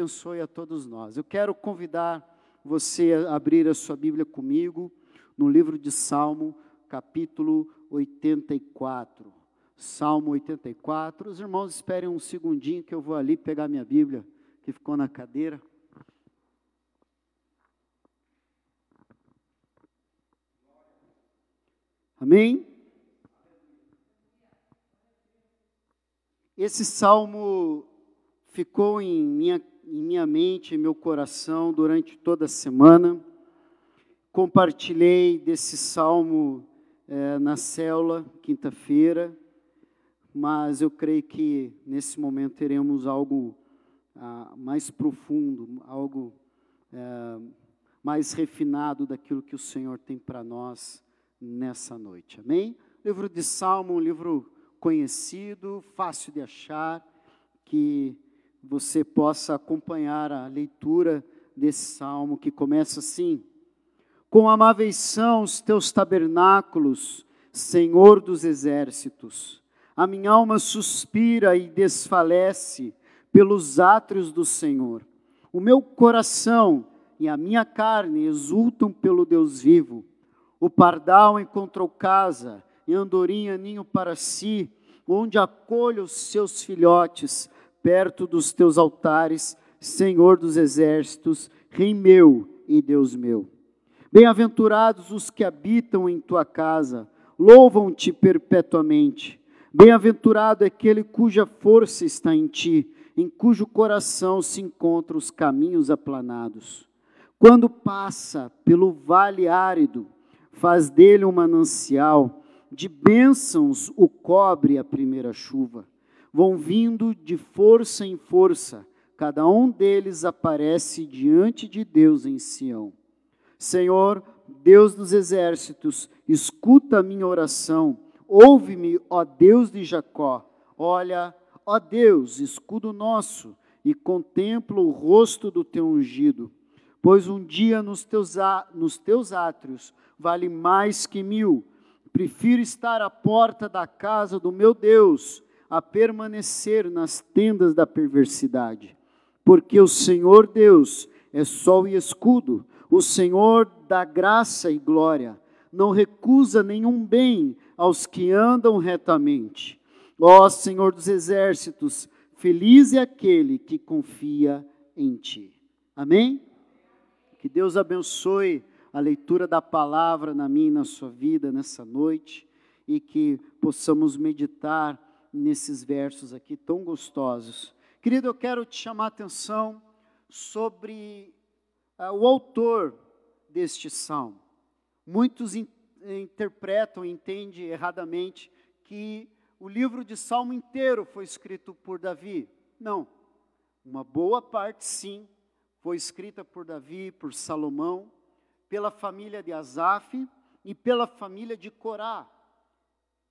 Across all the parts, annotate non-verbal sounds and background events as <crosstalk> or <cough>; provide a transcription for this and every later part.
Abençoe a todos nós. Eu quero convidar você a abrir a sua Bíblia comigo no livro de Salmo, capítulo 84. Salmo 84. Os irmãos esperem um segundinho que eu vou ali pegar minha Bíblia que ficou na cadeira. Amém? Esse salmo ficou em minha, em minha mente, em meu coração durante toda a semana. Compartilhei desse salmo é, na célula, quinta-feira, mas eu creio que nesse momento teremos algo ah, mais profundo, algo é, mais refinado daquilo que o Senhor tem para nós nessa noite. Amém? Livro de Salmo, um livro conhecido, fácil de achar, que você possa acompanhar a leitura desse salmo que começa assim: Com amáveis são os teus tabernáculos, Senhor dos exércitos. A minha alma suspira e desfalece pelos átrios do Senhor. O meu coração e a minha carne exultam pelo Deus vivo. O pardal encontrou casa e andorinha ninho para si, onde acolhe os seus filhotes, perto dos teus altares, Senhor dos exércitos, Rei meu e Deus meu. Bem-aventurados os que habitam em tua casa, louvam-te perpetuamente. Bem-aventurado é aquele cuja força está em ti, em cujo coração se encontram os caminhos aplanados. Quando passa pelo vale árido, faz dele um manancial, de bênçãos o cobre a primeira chuva. Vão vindo de força em força, cada um deles aparece diante de Deus em Sião. Senhor, Deus dos exércitos, escuta a minha oração, ouve-me, ó Deus de Jacó. Olha, ó Deus, escudo nosso, e contempla o rosto do teu ungido. Pois um dia nos teus, nos teus átrios vale mais que mil Prefiro estar à porta da casa do meu Deus a permanecer nas tendas da perversidade. Porque o Senhor Deus é sol e escudo, o Senhor dá graça e glória, não recusa nenhum bem aos que andam retamente. Ó Senhor dos exércitos, feliz é aquele que confia em ti. Amém? Que Deus abençoe a leitura da palavra na minha e na sua vida nessa noite e que possamos meditar nesses versos aqui tão gostosos. Querido, eu quero te chamar a atenção sobre uh, o autor deste salmo. Muitos in, interpretam, entendem erradamente que o livro de Salmo inteiro foi escrito por Davi. Não. Uma boa parte, sim, foi escrita por Davi, por Salomão, pela família de Asaf e pela família de Corá.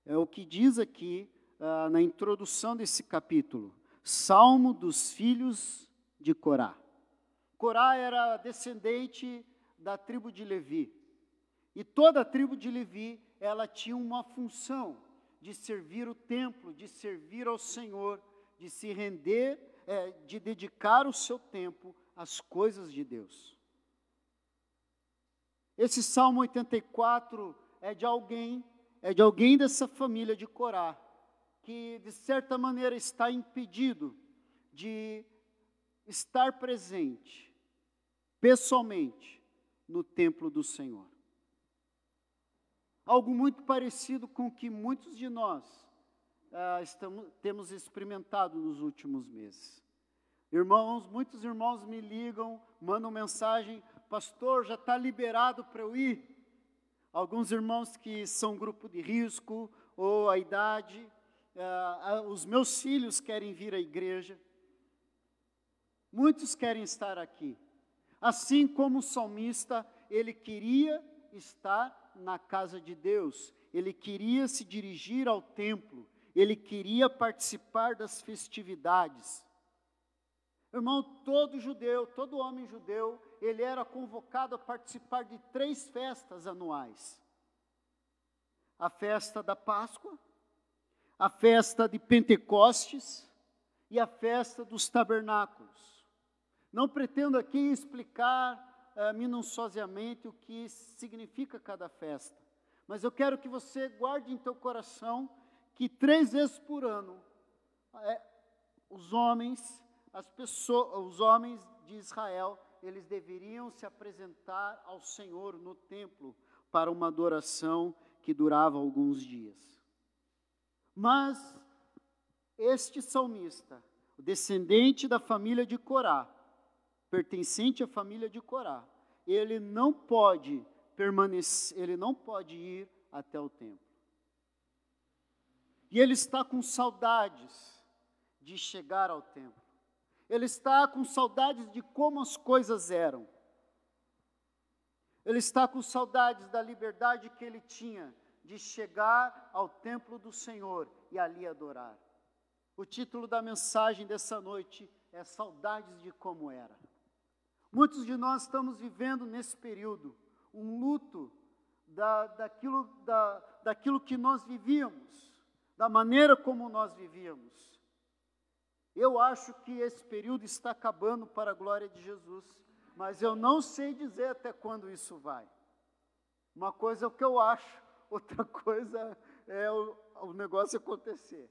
É o que diz aqui uh, na introdução desse capítulo. Salmo dos filhos de Corá. Corá era descendente da tribo de Levi. E toda a tribo de Levi, ela tinha uma função de servir o templo, de servir ao Senhor, de se render, é, de dedicar o seu tempo às coisas de Deus. Esse Salmo 84 é de alguém, é de alguém dessa família de Corá, que de certa maneira está impedido de estar presente pessoalmente no templo do Senhor. Algo muito parecido com o que muitos de nós ah, estamos, temos experimentado nos últimos meses. Irmãos, muitos irmãos me ligam, mandam mensagem: pastor, já está liberado para eu ir. Alguns irmãos que são grupo de risco ou a idade, uh, os meus filhos querem vir à igreja. Muitos querem estar aqui. Assim como o salmista, ele queria estar na casa de Deus, ele queria se dirigir ao templo, ele queria participar das festividades. Irmão, todo judeu, todo homem judeu, ele era convocado a participar de três festas anuais: a festa da Páscoa, a festa de Pentecostes e a festa dos tabernáculos. Não pretendo aqui explicar uh, minuciosamente o que significa cada festa, mas eu quero que você guarde em teu coração que três vezes por ano é, os homens, as pessoas, os homens de Israel, eles deveriam se apresentar ao Senhor no templo para uma adoração que durava alguns dias. Mas este salmista, o descendente da família de Corá, pertencente à família de Corá, ele não pode permanecer, ele não pode ir até o templo. E ele está com saudades de chegar ao templo. Ele está com saudades de como as coisas eram. Ele está com saudades da liberdade que ele tinha de chegar ao templo do Senhor e ali adorar. O título da mensagem dessa noite é Saudades de como era. Muitos de nós estamos vivendo nesse período um luto da, daquilo, da, daquilo que nós vivíamos, da maneira como nós vivíamos. Eu acho que esse período está acabando para a glória de Jesus, mas eu não sei dizer até quando isso vai. Uma coisa é o que eu acho, <laughs> outra coisa é o, o negócio acontecer.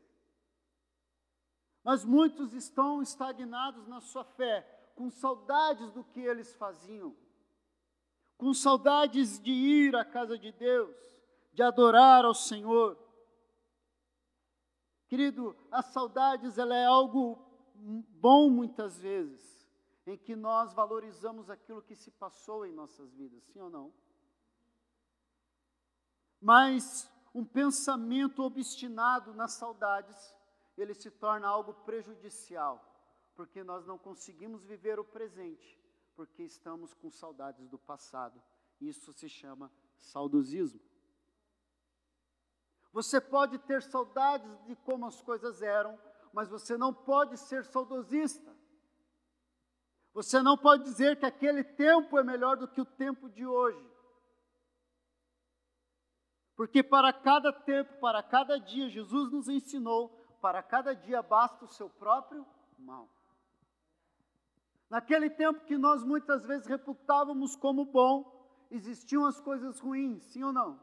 Mas muitos estão estagnados na sua fé, com saudades do que eles faziam, com saudades de ir à casa de Deus, de adorar ao Senhor. Querido, as saudades ela é algo bom muitas vezes, em que nós valorizamos aquilo que se passou em nossas vidas, sim ou não? Mas um pensamento obstinado nas saudades, ele se torna algo prejudicial, porque nós não conseguimos viver o presente, porque estamos com saudades do passado. Isso se chama saudosismo. Você pode ter saudades de como as coisas eram, mas você não pode ser saudosista. Você não pode dizer que aquele tempo é melhor do que o tempo de hoje. Porque para cada tempo, para cada dia, Jesus nos ensinou, para cada dia basta o seu próprio mal. Naquele tempo que nós muitas vezes reputávamos como bom, existiam as coisas ruins, sim ou não?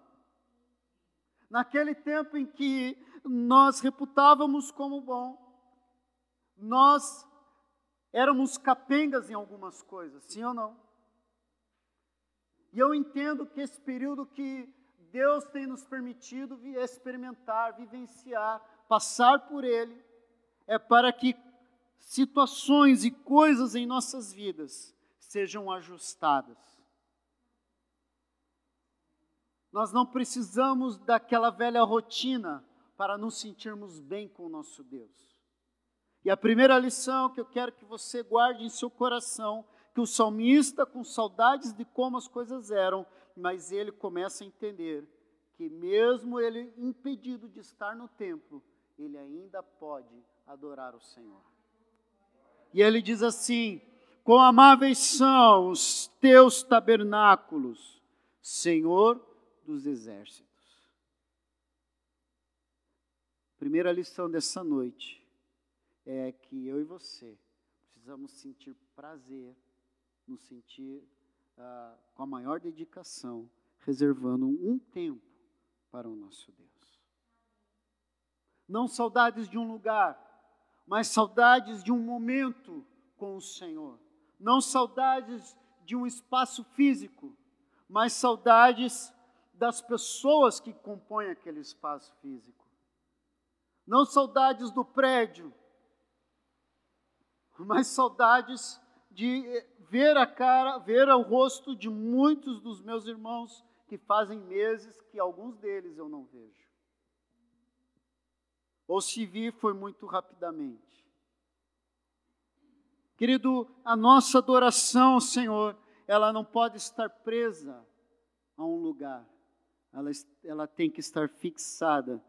Naquele tempo em que nós reputávamos como bom, nós éramos capengas em algumas coisas, sim ou não? E eu entendo que esse período que Deus tem nos permitido experimentar, vivenciar, passar por ele, é para que situações e coisas em nossas vidas sejam ajustadas. Nós não precisamos daquela velha rotina para nos sentirmos bem com o nosso Deus. E a primeira lição que eu quero que você guarde em seu coração, que o salmista, com saudades de como as coisas eram, mas ele começa a entender que, mesmo ele impedido de estar no templo, ele ainda pode adorar o Senhor. E ele diz assim: Quão amáveis são os teus tabernáculos, Senhor dos exércitos. Primeira lição dessa noite é que eu e você precisamos sentir prazer, nos sentir ah, com a maior dedicação, reservando um tempo para o nosso Deus. Não saudades de um lugar, mas saudades de um momento com o Senhor. Não saudades de um espaço físico, mas saudades das pessoas que compõem aquele espaço físico. Não saudades do prédio, mas saudades de ver a cara, ver o rosto de muitos dos meus irmãos que fazem meses que alguns deles eu não vejo. Ou se vi, foi muito rapidamente. Querido, a nossa adoração ao Senhor, ela não pode estar presa a um lugar. Ela, ela tem que estar fixada.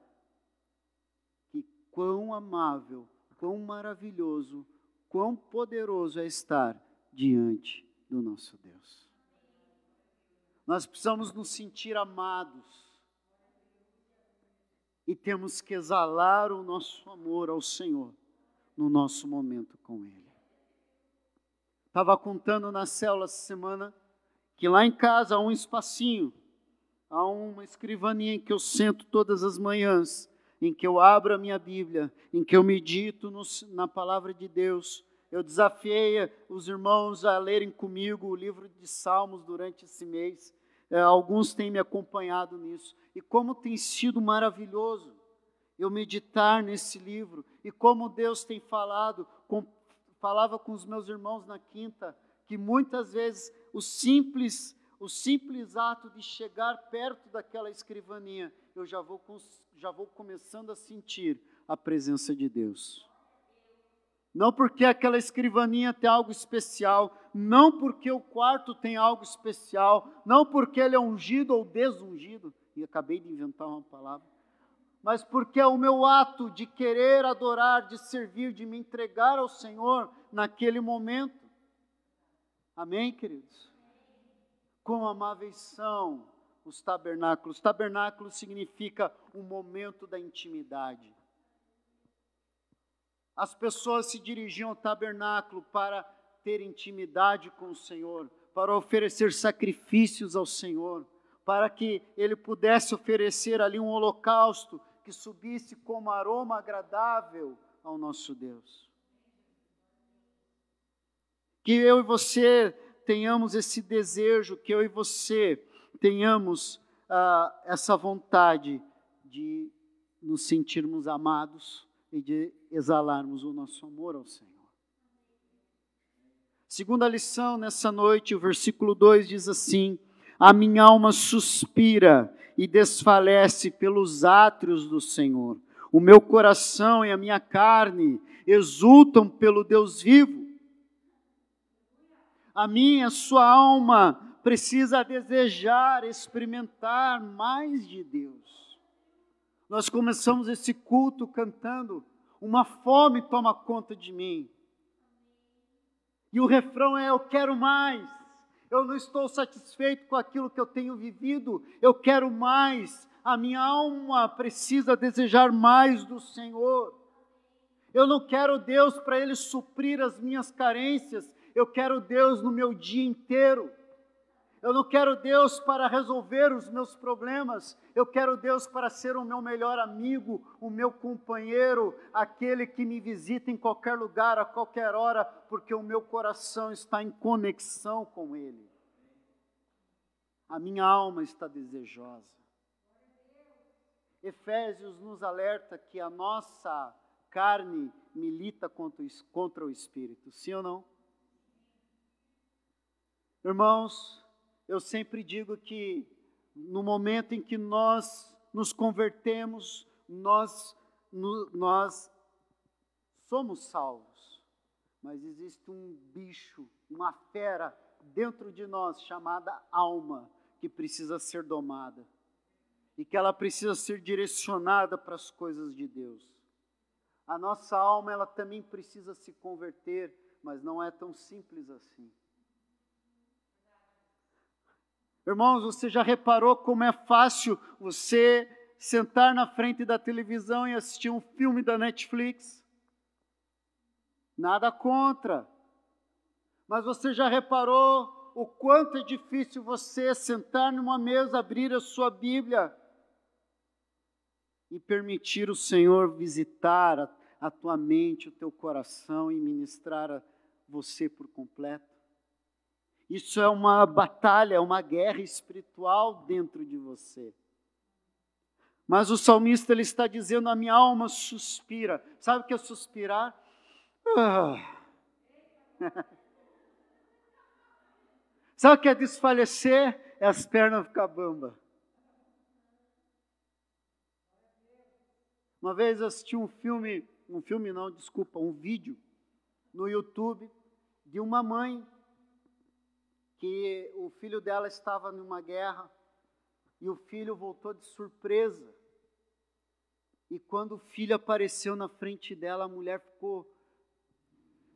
Que quão amável, quão maravilhoso, quão poderoso é estar diante do nosso Deus. Nós precisamos nos sentir amados. E temos que exalar o nosso amor ao Senhor no nosso momento com Ele. Estava contando na célula essa semana que lá em casa há um espacinho, há uma escrivaninha em que eu sento todas as manhãs, em que eu abro a minha Bíblia, em que eu medito no, na palavra de Deus. Eu desafiei os irmãos a lerem comigo o livro de Salmos durante esse mês. É, alguns têm me acompanhado nisso. E como tem sido maravilhoso eu meditar nesse livro. E como Deus tem falado, com, falava com os meus irmãos na quinta, que muitas vezes o simples, o simples ato de chegar perto daquela escrivaninha, eu já vou, já vou começando a sentir a presença de Deus. Não porque aquela escrivaninha tem algo especial, não porque o quarto tem algo especial, não porque ele é ungido ou desungido, e acabei de inventar uma palavra, mas porque é o meu ato de querer adorar, de servir, de me entregar ao Senhor naquele momento. Amém, queridos? Quão amáveis são os tabernáculos. Tabernáculo significa um momento da intimidade. As pessoas se dirigiam ao tabernáculo para ter intimidade com o Senhor, para oferecer sacrifícios ao Senhor, para que ele pudesse oferecer ali um holocausto que subisse como aroma agradável ao nosso Deus. Que eu e você tenhamos esse desejo, que eu e você tenhamos ah, essa vontade de nos sentirmos amados e de exalarmos o nosso amor ao Senhor. Segunda lição nessa noite, o versículo 2 diz assim: A minha alma suspira e desfalece pelos átrios do Senhor. O meu coração e a minha carne exultam pelo Deus vivo a minha, a sua alma precisa desejar, experimentar mais de Deus. Nós começamos esse culto cantando, uma fome toma conta de mim. E o refrão é: Eu quero mais. Eu não estou satisfeito com aquilo que eu tenho vivido, eu quero mais. A minha alma precisa desejar mais do Senhor. Eu não quero Deus para Ele suprir as minhas carências, eu quero Deus no meu dia inteiro. Eu não quero Deus para resolver os meus problemas, eu quero Deus para ser o meu melhor amigo, o meu companheiro, aquele que me visita em qualquer lugar, a qualquer hora, porque o meu coração está em conexão com Ele. A minha alma está desejosa. Efésios nos alerta que a nossa carne milita contra o espírito, sim ou não? Irmãos, eu sempre digo que no momento em que nós nos convertemos, nós, no, nós somos salvos, mas existe um bicho, uma fera dentro de nós chamada alma, que precisa ser domada e que ela precisa ser direcionada para as coisas de Deus. A nossa alma, ela também precisa se converter, mas não é tão simples assim. Irmãos, você já reparou como é fácil você sentar na frente da televisão e assistir um filme da Netflix? Nada contra. Mas você já reparou o quanto é difícil você sentar numa mesa, abrir a sua Bíblia e permitir o Senhor visitar a, tua mente, o teu coração e ministrar a você por completo? Isso é uma batalha, é uma guerra espiritual dentro de você. Mas o salmista ele está dizendo: a minha alma suspira. Sabe o que é suspirar? Ah. <laughs> Sabe o que é desfalecer? É as pernas ficar bamba. Uma vez eu assisti um filme, um filme não, desculpa, um vídeo no YouTube de uma mãe que o filho dela estava numa guerra e o filho voltou de surpresa. E quando o filho apareceu na frente dela, a mulher ficou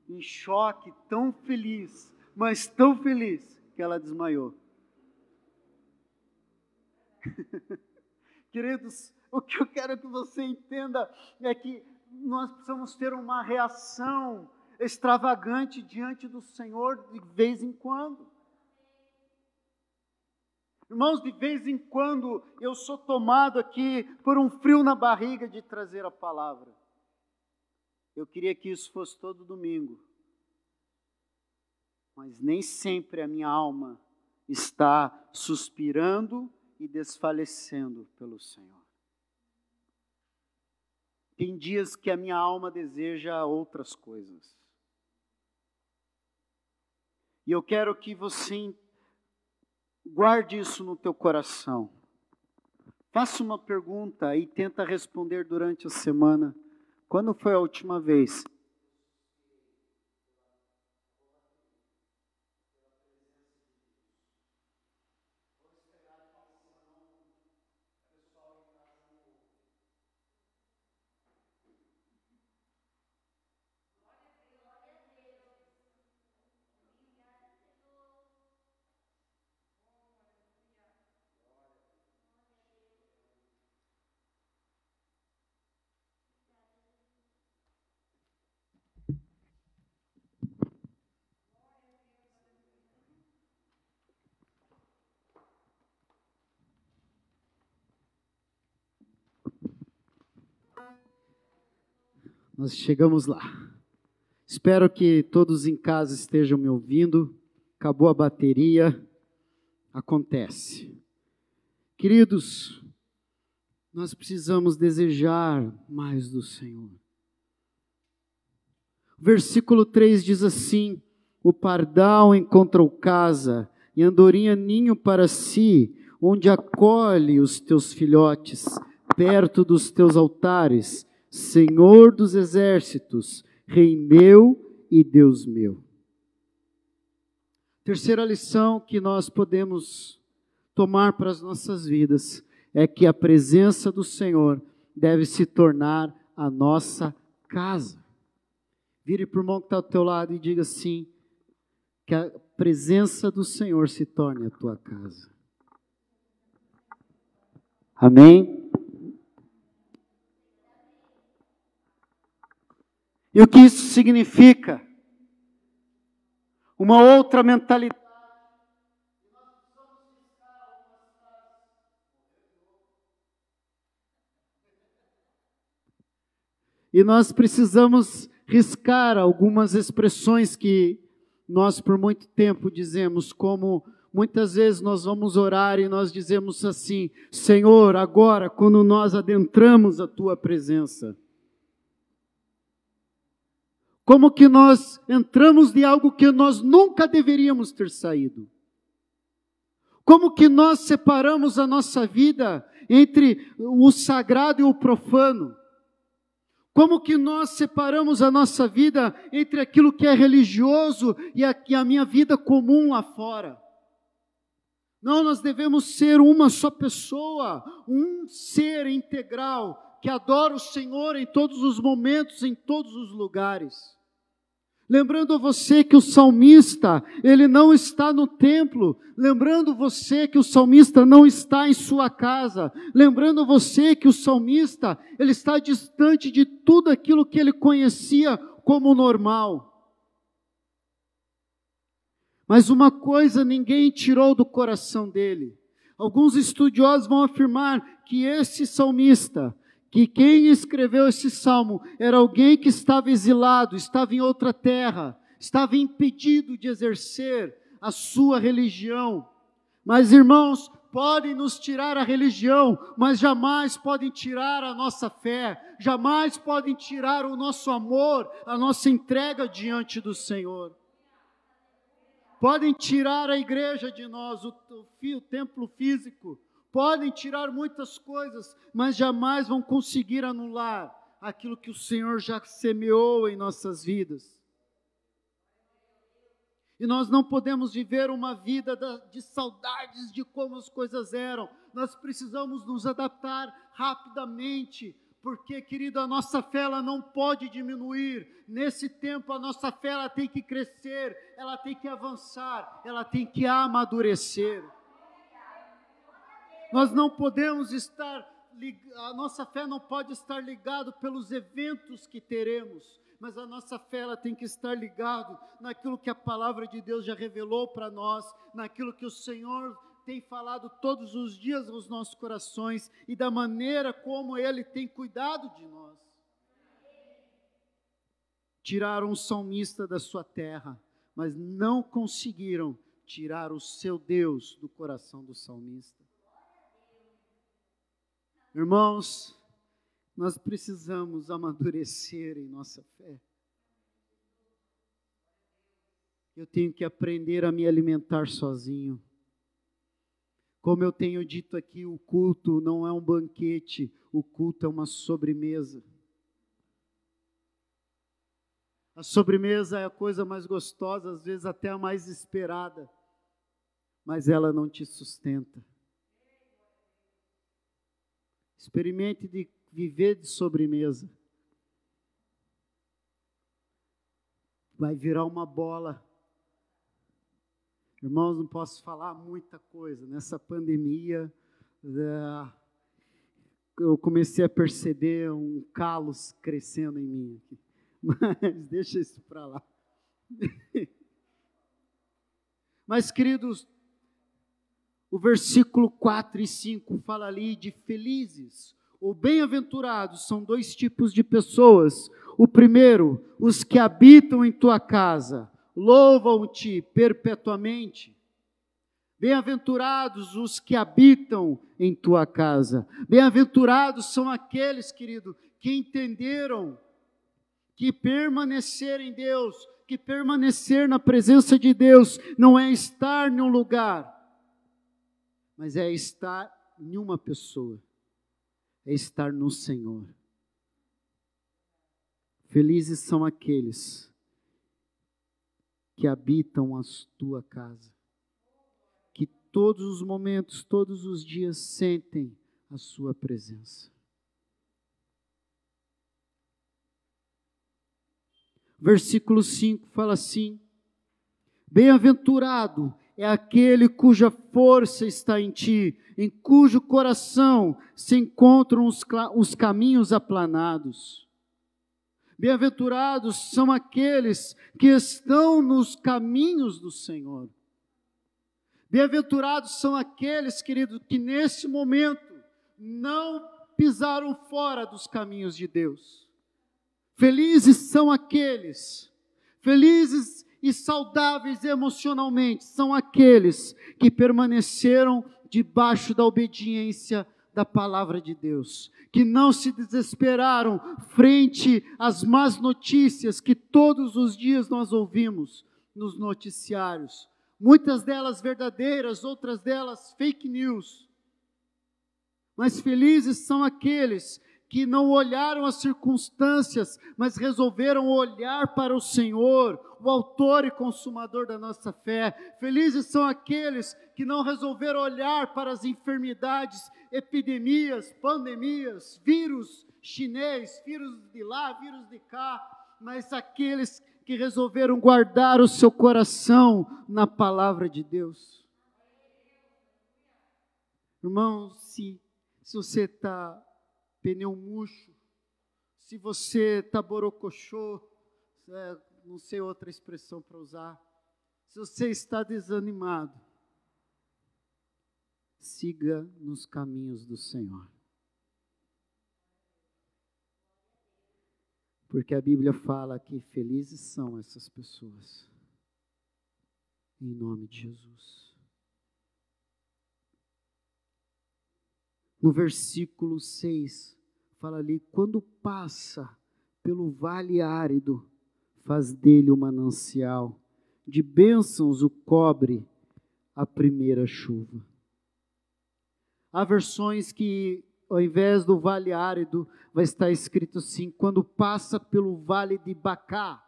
em choque, tão feliz, mas tão feliz, que ela desmaiou. <laughs> Queridos, o que eu quero que você entenda é que nós precisamos ter uma reação extravagante diante do Senhor de vez em quando. Irmãos, de vez em quando eu sou tomado aqui por um frio na barriga de trazer a palavra. Eu queria que isso fosse todo domingo. Mas nem sempre a minha alma está suspirando e desfalecendo pelo Senhor. Tem dias que a minha alma deseja outras coisas. E eu quero que você Guarde isso no teu coração. Faça uma pergunta e tenta responder durante a semana. Quando foi a última vez Nós chegamos lá. Espero que todos em casa estejam me ouvindo. Acabou a bateria. Acontece. Queridos, nós precisamos desejar mais do Senhor. Versículo 3 diz assim: O pardal encontrou casa e andorinha ninho para si, onde acolhe os teus filhotes, perto dos teus altares Senhor dos exércitos, Rei meu e Deus meu. Terceira lição que nós podemos tomar para as nossas vidas é que a presença do Senhor deve se tornar a nossa casa. Vire para o irmão que está ao teu lado e diga assim: que a presença do Senhor se torne a tua casa. Amém? E o que isso significa? Uma outra mentalidade. E nós precisamos riscar algumas expressões que nós por muito tempo dizemos, como muitas vezes nós vamos orar e nós dizemos assim: Senhor, agora, quando nós adentramos a tua presença, como que nós entramos de algo que nós nunca deveríamos ter saído. Como que nós separamos a nossa vida entre o sagrado e o profano. Como que nós separamos a nossa vida entre aquilo que é religioso e a, e a minha vida comum lá fora? Não, nós devemos ser uma só pessoa, um ser integral que adora o Senhor em todos os momentos, em todos os lugares. Lembrando você que o salmista, ele não está no templo. Lembrando você que o salmista não está em sua casa. Lembrando você que o salmista, ele está distante de tudo aquilo que ele conhecia como normal. Mas uma coisa ninguém tirou do coração dele. Alguns estudiosos vão afirmar que esse salmista, que quem escreveu esse salmo era alguém que estava exilado, estava em outra terra, estava impedido de exercer a sua religião. Mas irmãos, podem nos tirar a religião, mas jamais podem tirar a nossa fé, jamais podem tirar o nosso amor, a nossa entrega diante do Senhor. Podem tirar a igreja de nós, o, o, o templo físico, podem tirar muitas coisas, mas jamais vão conseguir anular aquilo que o Senhor já semeou em nossas vidas. E nós não podemos viver uma vida de saudades de como as coisas eram. Nós precisamos nos adaptar rapidamente, porque, querido, a nossa fé ela não pode diminuir. Nesse tempo, a nossa fé ela tem que crescer, ela tem que avançar, ela tem que amadurecer. Nós não podemos estar, a nossa fé não pode estar ligada pelos eventos que teremos, mas a nossa fé ela tem que estar ligado naquilo que a palavra de Deus já revelou para nós, naquilo que o Senhor tem falado todos os dias aos nossos corações e da maneira como Ele tem cuidado de nós. Tiraram o salmista da sua terra, mas não conseguiram tirar o seu Deus do coração do salmista. Irmãos, nós precisamos amadurecer em nossa fé. Eu tenho que aprender a me alimentar sozinho. Como eu tenho dito aqui, o culto não é um banquete, o culto é uma sobremesa. A sobremesa é a coisa mais gostosa, às vezes até a mais esperada, mas ela não te sustenta. Experimente de viver de sobremesa. Vai virar uma bola. Irmãos, não posso falar muita coisa. Nessa pandemia, é, eu comecei a perceber um calos crescendo em mim. <laughs> Mas deixa isso para lá. <laughs> Mas, queridos, o versículo 4 e 5 fala ali de felizes ou bem-aventurados são dois tipos de pessoas. O primeiro, os que habitam em tua casa, louvam-te perpetuamente. Bem-aventurados os que habitam em tua casa. Bem-aventurados são aqueles, querido, que entenderam que permanecer em Deus, que permanecer na presença de Deus, não é estar em um lugar, mas é estar em uma pessoa é estar no Senhor. Felizes são aqueles que habitam a tua casa, que todos os momentos, todos os dias sentem a sua presença. Versículo 5 fala assim: Bem-aventurado é aquele cuja força está em ti, em cujo coração se encontram os, os caminhos aplanados. Bem-aventurados são aqueles que estão nos caminhos do Senhor. Bem-aventurados são aqueles, querido, que nesse momento não pisaram fora dos caminhos de Deus. Felizes são aqueles, felizes e saudáveis emocionalmente são aqueles que permaneceram debaixo da obediência da palavra de Deus, que não se desesperaram frente às más notícias que todos os dias nós ouvimos nos noticiários, muitas delas verdadeiras, outras delas fake news. Mas felizes são aqueles que não olharam as circunstâncias, mas resolveram olhar para o Senhor, o Autor e Consumador da nossa fé. Felizes são aqueles que não resolveram olhar para as enfermidades, epidemias, pandemias, vírus chinês, vírus de lá, vírus de cá, mas aqueles que resolveram guardar o seu coração na palavra de Deus. Irmão, se, se você está pneu murcho, se você está borocochô, é, não sei outra expressão para usar, se você está desanimado, siga nos caminhos do Senhor. Porque a Bíblia fala que felizes são essas pessoas. Em nome de Jesus. No versículo 6, fala ali: quando passa pelo vale árido, faz dele o um manancial, de bênçãos o cobre a primeira chuva. Há versões que, ao invés do vale árido, vai estar escrito assim: quando passa pelo vale de Bacá.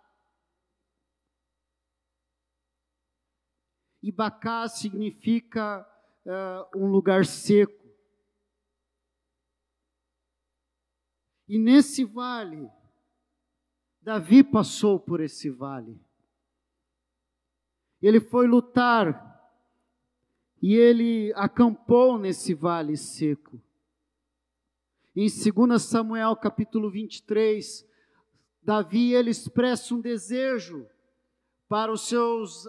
E Bacá significa uh, um lugar seco. E nesse vale, Davi passou por esse vale. Ele foi lutar e ele acampou nesse vale seco. Em 2 Samuel capítulo 23, Davi ele expressa um desejo para os seus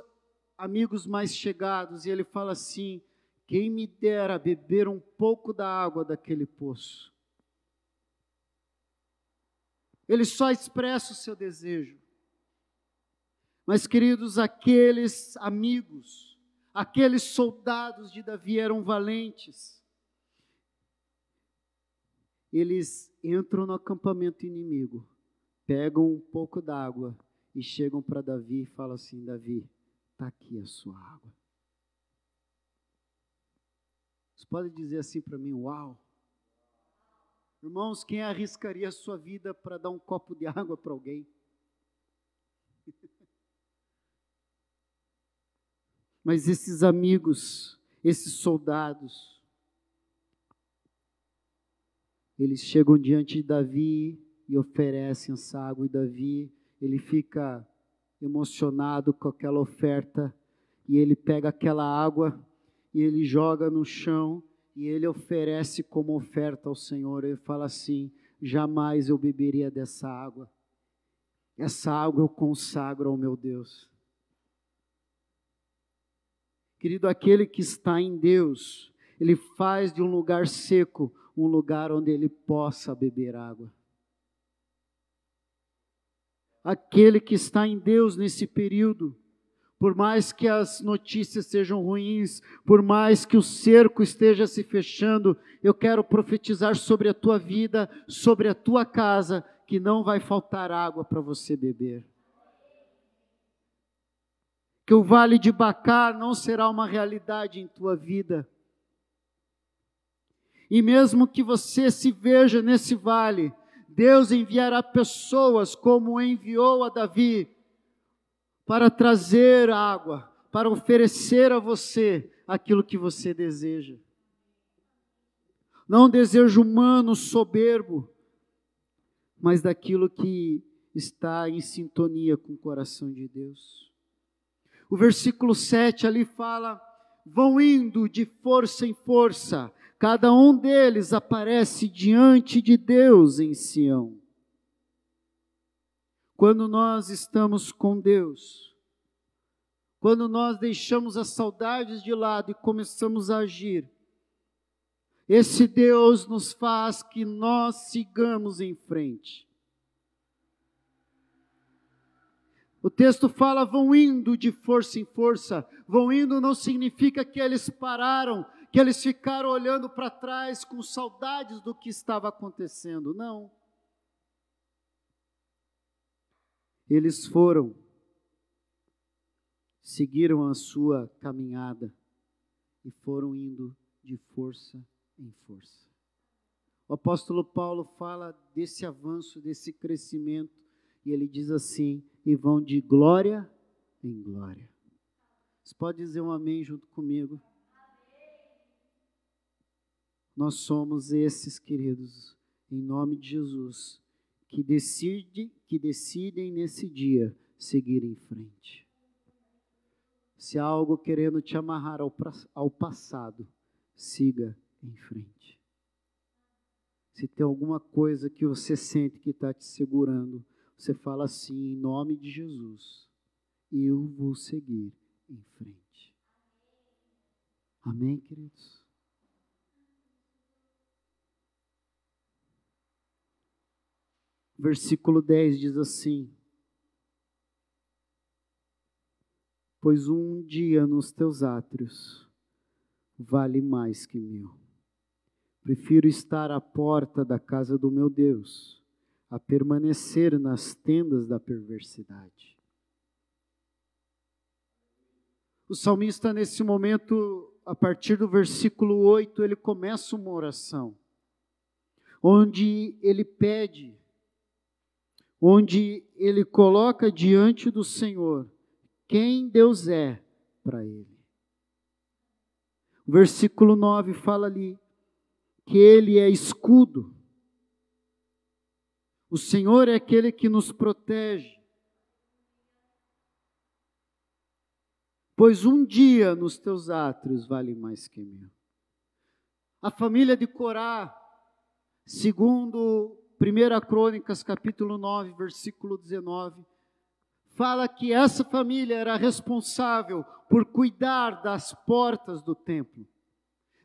amigos mais chegados e ele fala assim: quem me dera beber um pouco da água daquele poço. Ele só expressa o seu desejo. Mas, queridos, aqueles amigos, aqueles soldados de Davi eram valentes. Eles entram no acampamento inimigo, pegam um pouco d'água e chegam para Davi e falam assim: Davi, está aqui a sua água. Você pode dizer assim para mim: Uau! Irmãos, quem arriscaria a sua vida para dar um copo de água para alguém? Mas esses amigos, esses soldados, eles chegam diante de Davi e oferecem essa água, e Davi, ele fica emocionado com aquela oferta, e ele pega aquela água e ele joga no chão e ele oferece como oferta ao Senhor. Ele fala assim: jamais eu beberia dessa água. Essa água eu consagro ao meu Deus. Querido, aquele que está em Deus, ele faz de um lugar seco um lugar onde ele possa beber água. Aquele que está em Deus nesse período, por mais que as notícias sejam ruins, por mais que o cerco esteja se fechando, eu quero profetizar sobre a tua vida, sobre a tua casa, que não vai faltar água para você beber. Que o vale de Bacar não será uma realidade em tua vida. E mesmo que você se veja nesse vale, Deus enviará pessoas como enviou a Davi para trazer água, para oferecer a você aquilo que você deseja. Não desejo humano soberbo, mas daquilo que está em sintonia com o coração de Deus. O versículo 7 ali fala: vão indo de força em força, cada um deles aparece diante de Deus em Sião. Quando nós estamos com Deus, quando nós deixamos as saudades de lado e começamos a agir, esse Deus nos faz que nós sigamos em frente. O texto fala vão indo de força em força. Vão indo não significa que eles pararam, que eles ficaram olhando para trás com saudades do que estava acontecendo. Não. Eles foram, seguiram a sua caminhada e foram indo de força em força. O apóstolo Paulo fala desse avanço, desse crescimento, e ele diz assim: e vão de glória em glória. Você pode dizer um amém junto comigo? Nós somos esses, queridos, em nome de Jesus, que decide, que decidem nesse dia seguir em frente. Se há algo querendo te amarrar ao, ao passado, siga em frente. Se tem alguma coisa que você sente que está te segurando, você fala assim, em nome de Jesus, eu vou seguir em frente. Amém, queridos? Versículo 10 diz assim: Pois um dia nos teus átrios vale mais que mil. Prefiro estar à porta da casa do meu Deus a permanecer nas tendas da perversidade. O salmista, nesse momento, a partir do versículo 8, ele começa uma oração, onde ele pede onde ele coloca diante do Senhor quem Deus é para ele. O versículo 9 fala ali que ele é escudo. O Senhor é aquele que nos protege. Pois um dia nos teus átrios vale mais que mil. A família de Corá, segundo 1 Crônicas, capítulo 9, versículo 19, fala que essa família era responsável por cuidar das portas do templo.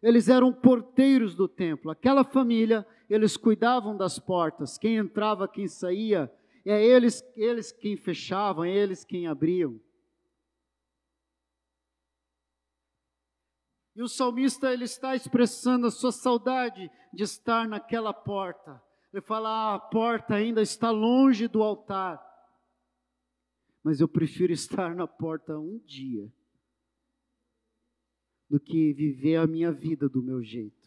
Eles eram porteiros do templo. Aquela família, eles cuidavam das portas. Quem entrava, quem saía, é eles, eles quem fechavam, é eles quem abriam. E o salmista ele está expressando a sua saudade de estar naquela porta. Ele fala: ah, a porta ainda está longe do altar, mas eu prefiro <laughs> estar na porta um dia do que viver a minha vida do meu jeito.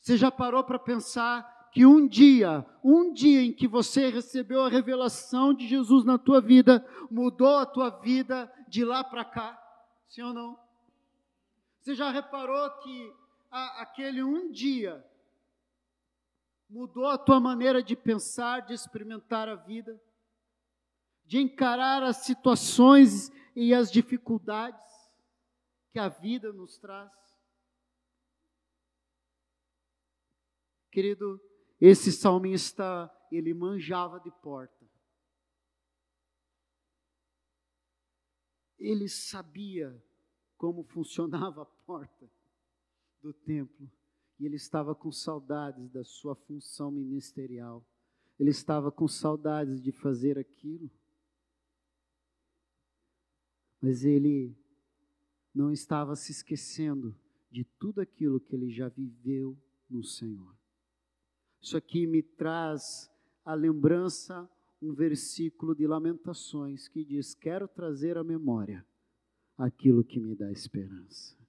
Você já parou para pensar que um dia, um dia em que você recebeu a revelação de Jesus na tua vida, mudou a tua vida de lá para cá? Sim ou não? Você já reparou que a, aquele um dia mudou a tua maneira de pensar, de experimentar a vida, de encarar as situações e as dificuldades que a vida nos traz? Querido, esse salmista, ele manjava de porta. Ele sabia como funcionava a porta do templo e ele estava com saudades da sua função ministerial. Ele estava com saudades de fazer aquilo. Mas ele não estava se esquecendo de tudo aquilo que ele já viveu no Senhor. Isso aqui me traz a lembrança um versículo de Lamentações que diz: Quero trazer à memória aquilo que me dá esperança.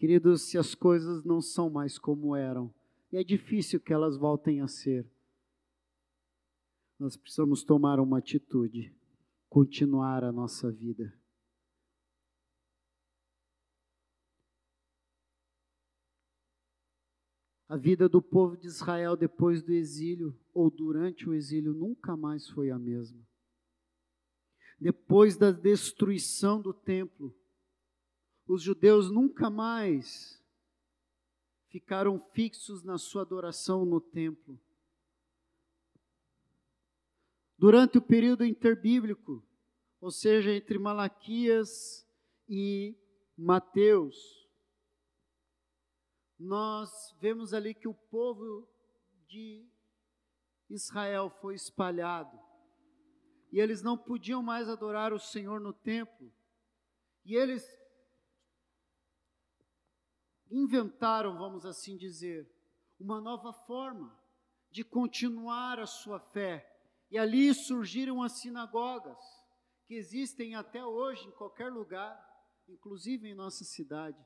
Queridos, se as coisas não são mais como eram, e é difícil que elas voltem a ser, nós precisamos tomar uma atitude, continuar a nossa vida. A vida do povo de Israel depois do exílio ou durante o exílio nunca mais foi a mesma. Depois da destruição do templo, os judeus nunca mais ficaram fixos na sua adoração no templo. Durante o período interbíblico, ou seja, entre Malaquias e Mateus, nós vemos ali que o povo de Israel foi espalhado. E eles não podiam mais adorar o Senhor no templo. E eles inventaram, vamos assim dizer, uma nova forma de continuar a sua fé. E ali surgiram as sinagogas, que existem até hoje em qualquer lugar, inclusive em nossa cidade.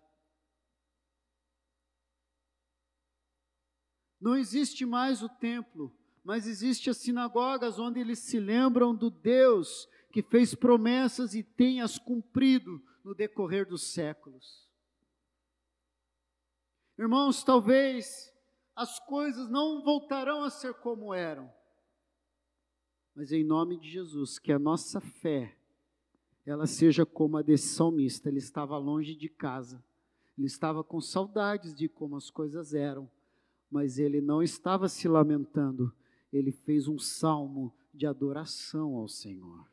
Não existe mais o templo, mas existe as sinagogas onde eles se lembram do Deus que fez promessas e tem as cumprido no decorrer dos séculos. Irmãos, talvez as coisas não voltarão a ser como eram, mas em nome de Jesus, que a nossa fé, ela seja como a desse salmista, ele estava longe de casa, ele estava com saudades de como as coisas eram, mas ele não estava se lamentando, ele fez um salmo de adoração ao Senhor.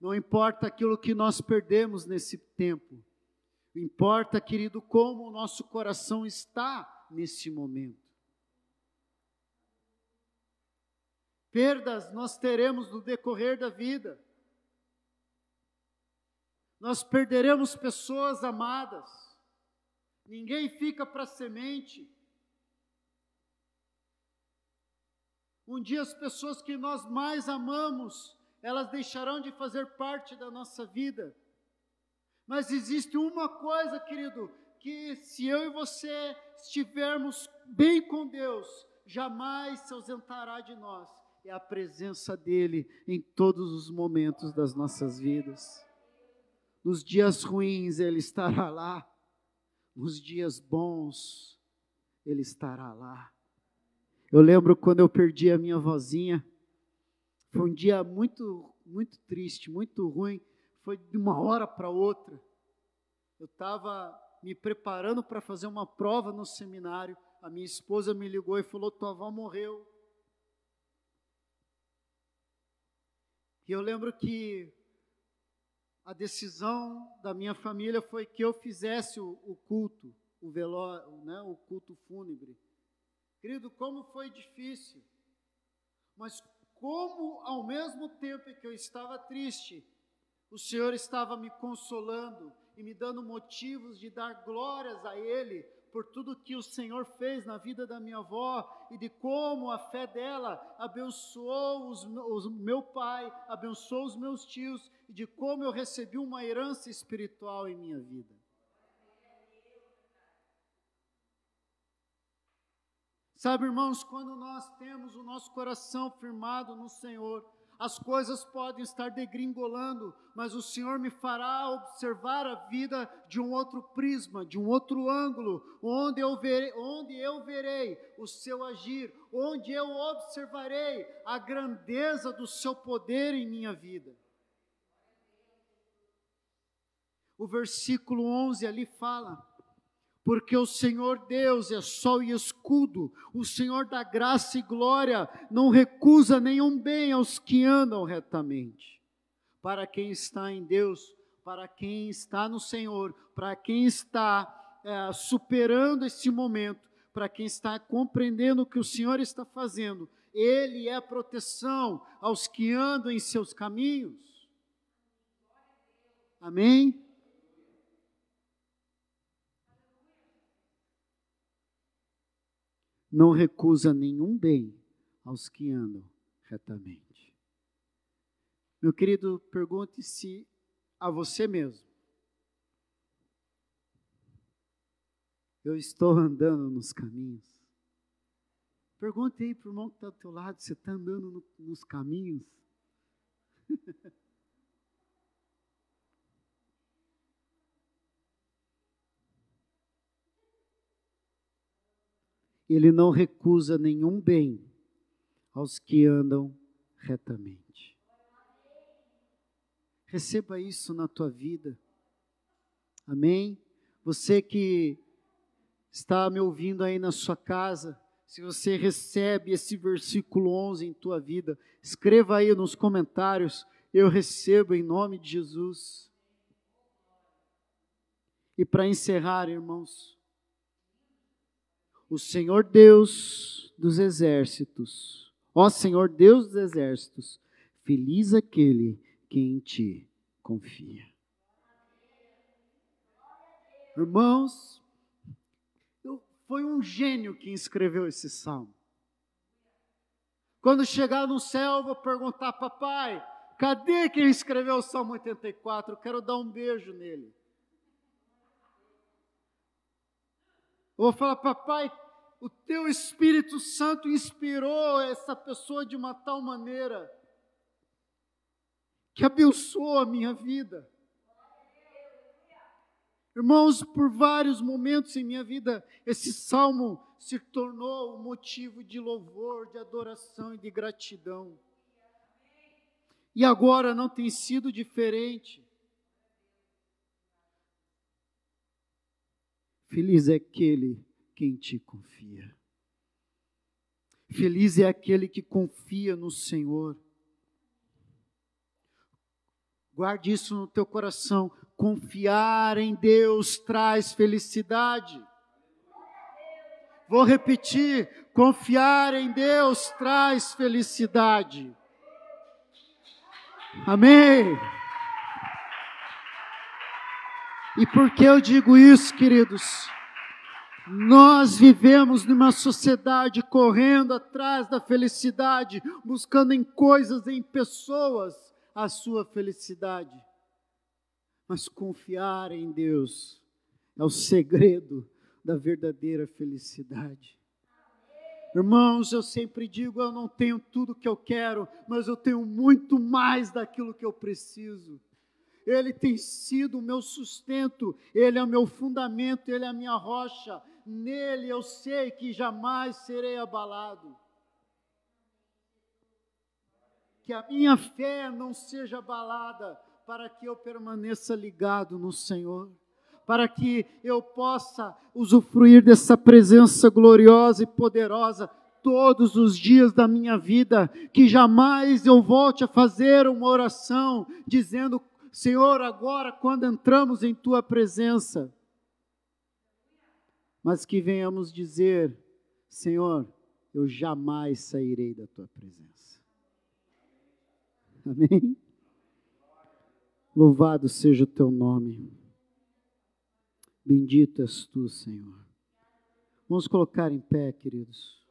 Não importa aquilo que nós perdemos nesse tempo, Importa, querido, como o nosso coração está nesse momento. Perdas nós teremos no decorrer da vida. Nós perderemos pessoas amadas. Ninguém fica para semente. Um dia as pessoas que nós mais amamos, elas deixarão de fazer parte da nossa vida. Mas existe uma coisa, querido, que se eu e você estivermos bem com Deus, jamais se ausentará de nós. É a presença dEle em todos os momentos das nossas vidas. Nos dias ruins, Ele estará lá. Nos dias bons, Ele estará lá. Eu lembro quando eu perdi a minha vozinha. Foi um dia muito, muito triste, muito ruim foi de uma hora para outra. Eu estava me preparando para fazer uma prova no seminário. A minha esposa me ligou e falou: Tua avó morreu. E eu lembro que a decisão da minha família foi que eu fizesse o, o culto, o velório, né, o culto fúnebre. Querido, como foi difícil. Mas como ao mesmo tempo que eu estava triste, o Senhor estava me consolando e me dando motivos de dar glórias a Ele por tudo que o Senhor fez na vida da minha avó e de como a fé dela abençoou os, os, meu pai, abençoou os meus tios e de como eu recebi uma herança espiritual em minha vida. Sabe, irmãos, quando nós temos o nosso coração firmado no Senhor, as coisas podem estar degringolando, mas o Senhor me fará observar a vida de um outro prisma, de um outro ângulo, onde eu verei, onde eu verei o seu agir, onde eu observarei a grandeza do seu poder em minha vida. O versículo 11 ali fala: porque o Senhor Deus é sol e escudo, o Senhor da graça e glória não recusa nenhum bem aos que andam retamente. Para quem está em Deus, para quem está no Senhor, para quem está é, superando esse momento, para quem está compreendendo o que o Senhor está fazendo, Ele é proteção aos que andam em seus caminhos. Amém? Não recusa nenhum bem aos que andam retamente. Meu querido, pergunte-se a você mesmo: eu estou andando nos caminhos? Pergunte aí para o irmão que está do teu lado: você está andando no, nos caminhos? <laughs> ele não recusa nenhum bem aos que andam retamente. Receba isso na tua vida. Amém? Você que está me ouvindo aí na sua casa, se você recebe esse versículo 11 em tua vida, escreva aí nos comentários, eu recebo em nome de Jesus. E para encerrar, irmãos, o Senhor Deus dos exércitos, ó Senhor Deus dos exércitos, feliz aquele que em ti confia. Irmãos, foi um gênio que escreveu esse salmo. Quando chegar no céu, vou perguntar, papai, cadê quem escreveu o Salmo 84? Eu quero dar um beijo nele. Eu vou falar, papai, o teu Espírito Santo inspirou essa pessoa de uma tal maneira que abençoou a minha vida. Irmãos, por vários momentos em minha vida, esse salmo se tornou um motivo de louvor, de adoração e de gratidão. E agora não tem sido diferente. Feliz é aquele quem te confia. Feliz é aquele que confia no Senhor. Guarde isso no teu coração. Confiar em Deus traz felicidade. Vou repetir: confiar em Deus traz felicidade. Amém. E por que eu digo isso, queridos? Nós vivemos numa sociedade correndo atrás da felicidade, buscando em coisas, em pessoas, a sua felicidade. Mas confiar em Deus é o segredo da verdadeira felicidade. Irmãos, eu sempre digo: eu não tenho tudo que eu quero, mas eu tenho muito mais daquilo que eu preciso. Ele tem sido o meu sustento, Ele é o meu fundamento, Ele é a minha rocha, nele eu sei que jamais serei abalado. Que a minha fé não seja abalada, para que eu permaneça ligado no Senhor, para que eu possa usufruir dessa presença gloriosa e poderosa todos os dias da minha vida, que jamais eu volte a fazer uma oração dizendo: Senhor, agora quando entramos em tua presença, mas que venhamos dizer: Senhor, eu jamais sairei da tua presença. Amém? Louvado seja o teu nome. Bendito és tu, Senhor. Vamos colocar em pé, queridos.